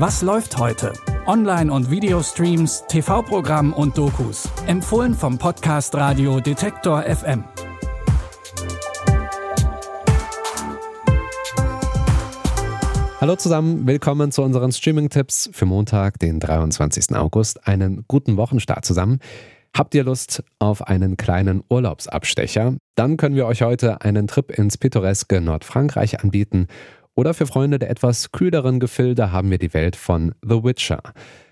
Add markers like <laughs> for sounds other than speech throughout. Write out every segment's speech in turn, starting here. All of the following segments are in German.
Was läuft heute? Online- und Videostreams, TV-Programm und Dokus. Empfohlen vom Podcast Radio Detektor FM. Hallo zusammen, willkommen zu unseren Streaming-Tipps für Montag, den 23. August. Einen guten Wochenstart zusammen. Habt ihr Lust auf einen kleinen Urlaubsabstecher? Dann können wir euch heute einen Trip ins pittoreske Nordfrankreich anbieten oder für Freunde der etwas kühleren Gefilde haben wir die Welt von The Witcher.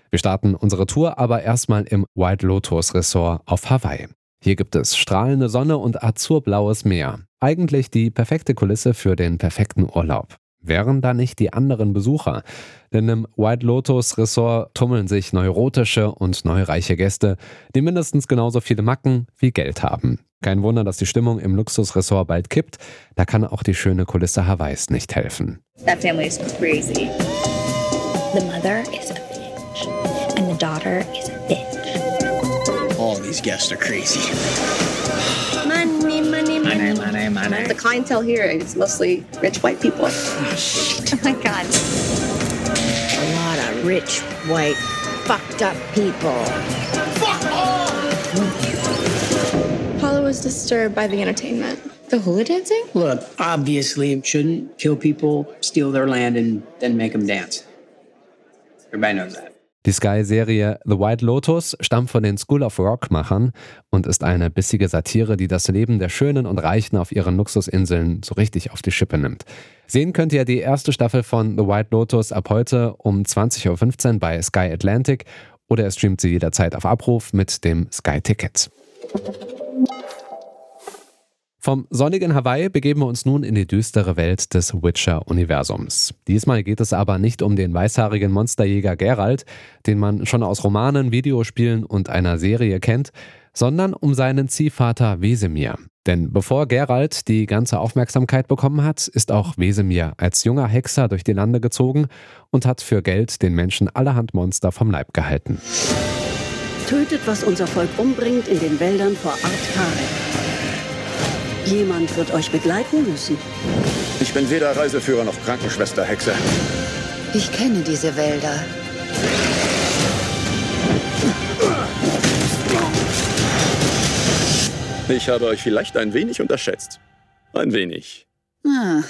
Wir starten unsere Tour aber erstmal im White Lotus Resort auf Hawaii. Hier gibt es strahlende Sonne und azurblaues Meer. Eigentlich die perfekte Kulisse für den perfekten Urlaub. Wären da nicht die anderen Besucher? Denn im White Lotus Resort tummeln sich neurotische und neureiche Gäste, die mindestens genauso viele Macken wie Geld haben. Kein Wunder, dass die Stimmung im Luxusressort bald kippt. Da kann auch die schöne Kulisse Hawaiis nicht helfen. That family is crazy. The mother is a bitch. And the daughter is a bitch. All these guests are crazy. Money, money, money. money, money. The clientele here is mostly rich white people. <laughs> Oh my god. A lot of rich, white, fucked up people. Paula was disturbed by the entertainment. The hula dancing? Look, obviously, it shouldn't kill people, steal their land, and then make them dance. Everybody knows that. Die Sky-Serie The White Lotus stammt von den School of Rock-Machern und ist eine bissige Satire, die das Leben der Schönen und Reichen auf ihren Luxusinseln so richtig auf die Schippe nimmt. Sehen könnt ihr die erste Staffel von The White Lotus ab heute um 20.15 Uhr bei Sky Atlantic oder ihr streamt sie jederzeit auf Abruf mit dem Sky Ticket. Vom sonnigen Hawaii begeben wir uns nun in die düstere Welt des Witcher-Universums. Diesmal geht es aber nicht um den weißhaarigen Monsterjäger Geralt, den man schon aus Romanen, Videospielen und einer Serie kennt, sondern um seinen Ziehvater Wesemir. Denn bevor Geralt die ganze Aufmerksamkeit bekommen hat, ist auch Wesemir als junger Hexer durch die Lande gezogen und hat für Geld den Menschen allerhand Monster vom Leib gehalten. Tötet, was unser Volk umbringt, in den Wäldern vor Artkare. Jemand wird euch begleiten müssen. Ich bin weder Reiseführer noch Krankenschwester, Hexe. Ich kenne diese Wälder. Ich habe euch vielleicht ein wenig unterschätzt. Ein wenig. Ah,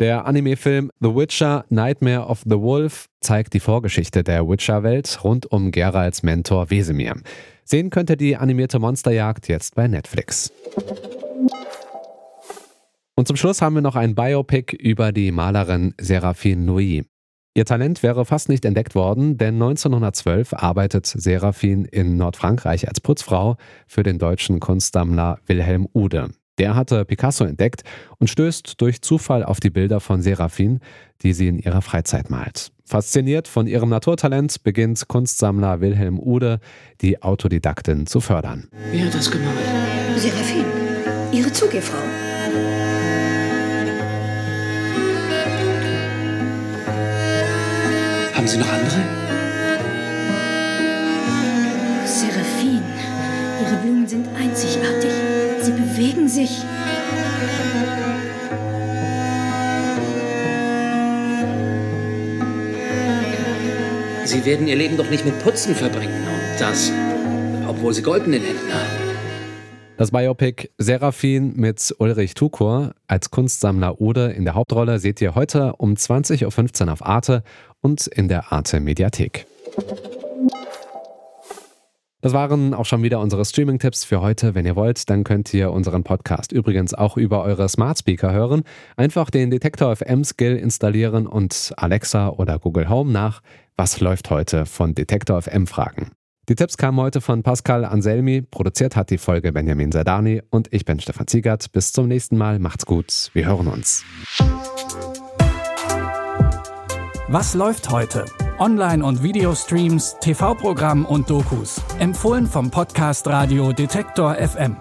Der Anime-Film The Witcher Nightmare of the Wolf zeigt die Vorgeschichte der Witcher-Welt rund um Geralts Mentor Wesemir. Sehen könnt ihr die animierte Monsterjagd jetzt bei Netflix. Und zum Schluss haben wir noch ein Biopic über die Malerin Seraphine Louis. Ihr Talent wäre fast nicht entdeckt worden, denn 1912 arbeitet Seraphine in Nordfrankreich als Putzfrau für den deutschen Kunstsammler Wilhelm Ude. Der hatte Picasso entdeckt und stößt durch Zufall auf die Bilder von Seraphine, die sie in ihrer Freizeit malt. Fasziniert von ihrem Naturtalent beginnt Kunstsammler Wilhelm Ude, die Autodidaktin zu fördern. Wer hat das gemalt? Seraphine, Ihre Zugehfrau. Haben Sie noch andere? Seraphine, ihre Blumen sind einzigartig. Sie bewegen sich. Sie werden Ihr Leben doch nicht mit Putzen verbringen. Und das, obwohl Sie Gold in den Händen haben. Das Biopic Seraphine mit Ulrich Tukur als Kunstsammler Ude in der Hauptrolle seht ihr heute um 20.15 Uhr auf Arte und in der Arte Mediathek. Das waren auch schon wieder unsere Streaming-Tipps für heute. Wenn ihr wollt, dann könnt ihr unseren Podcast übrigens auch über eure Smart Speaker hören. Einfach den Detektor FM Skill installieren und Alexa oder Google Home nach Was läuft heute von Detektor FM fragen. Die Tipps kamen heute von Pascal Anselmi, produziert hat die Folge Benjamin Sardani und ich bin Stefan Ziegert. Bis zum nächsten Mal, macht's gut, wir hören uns. Was läuft heute? Online- und Videostreams, TV-Programm und Dokus. Empfohlen vom Podcast Radio Detektor FM.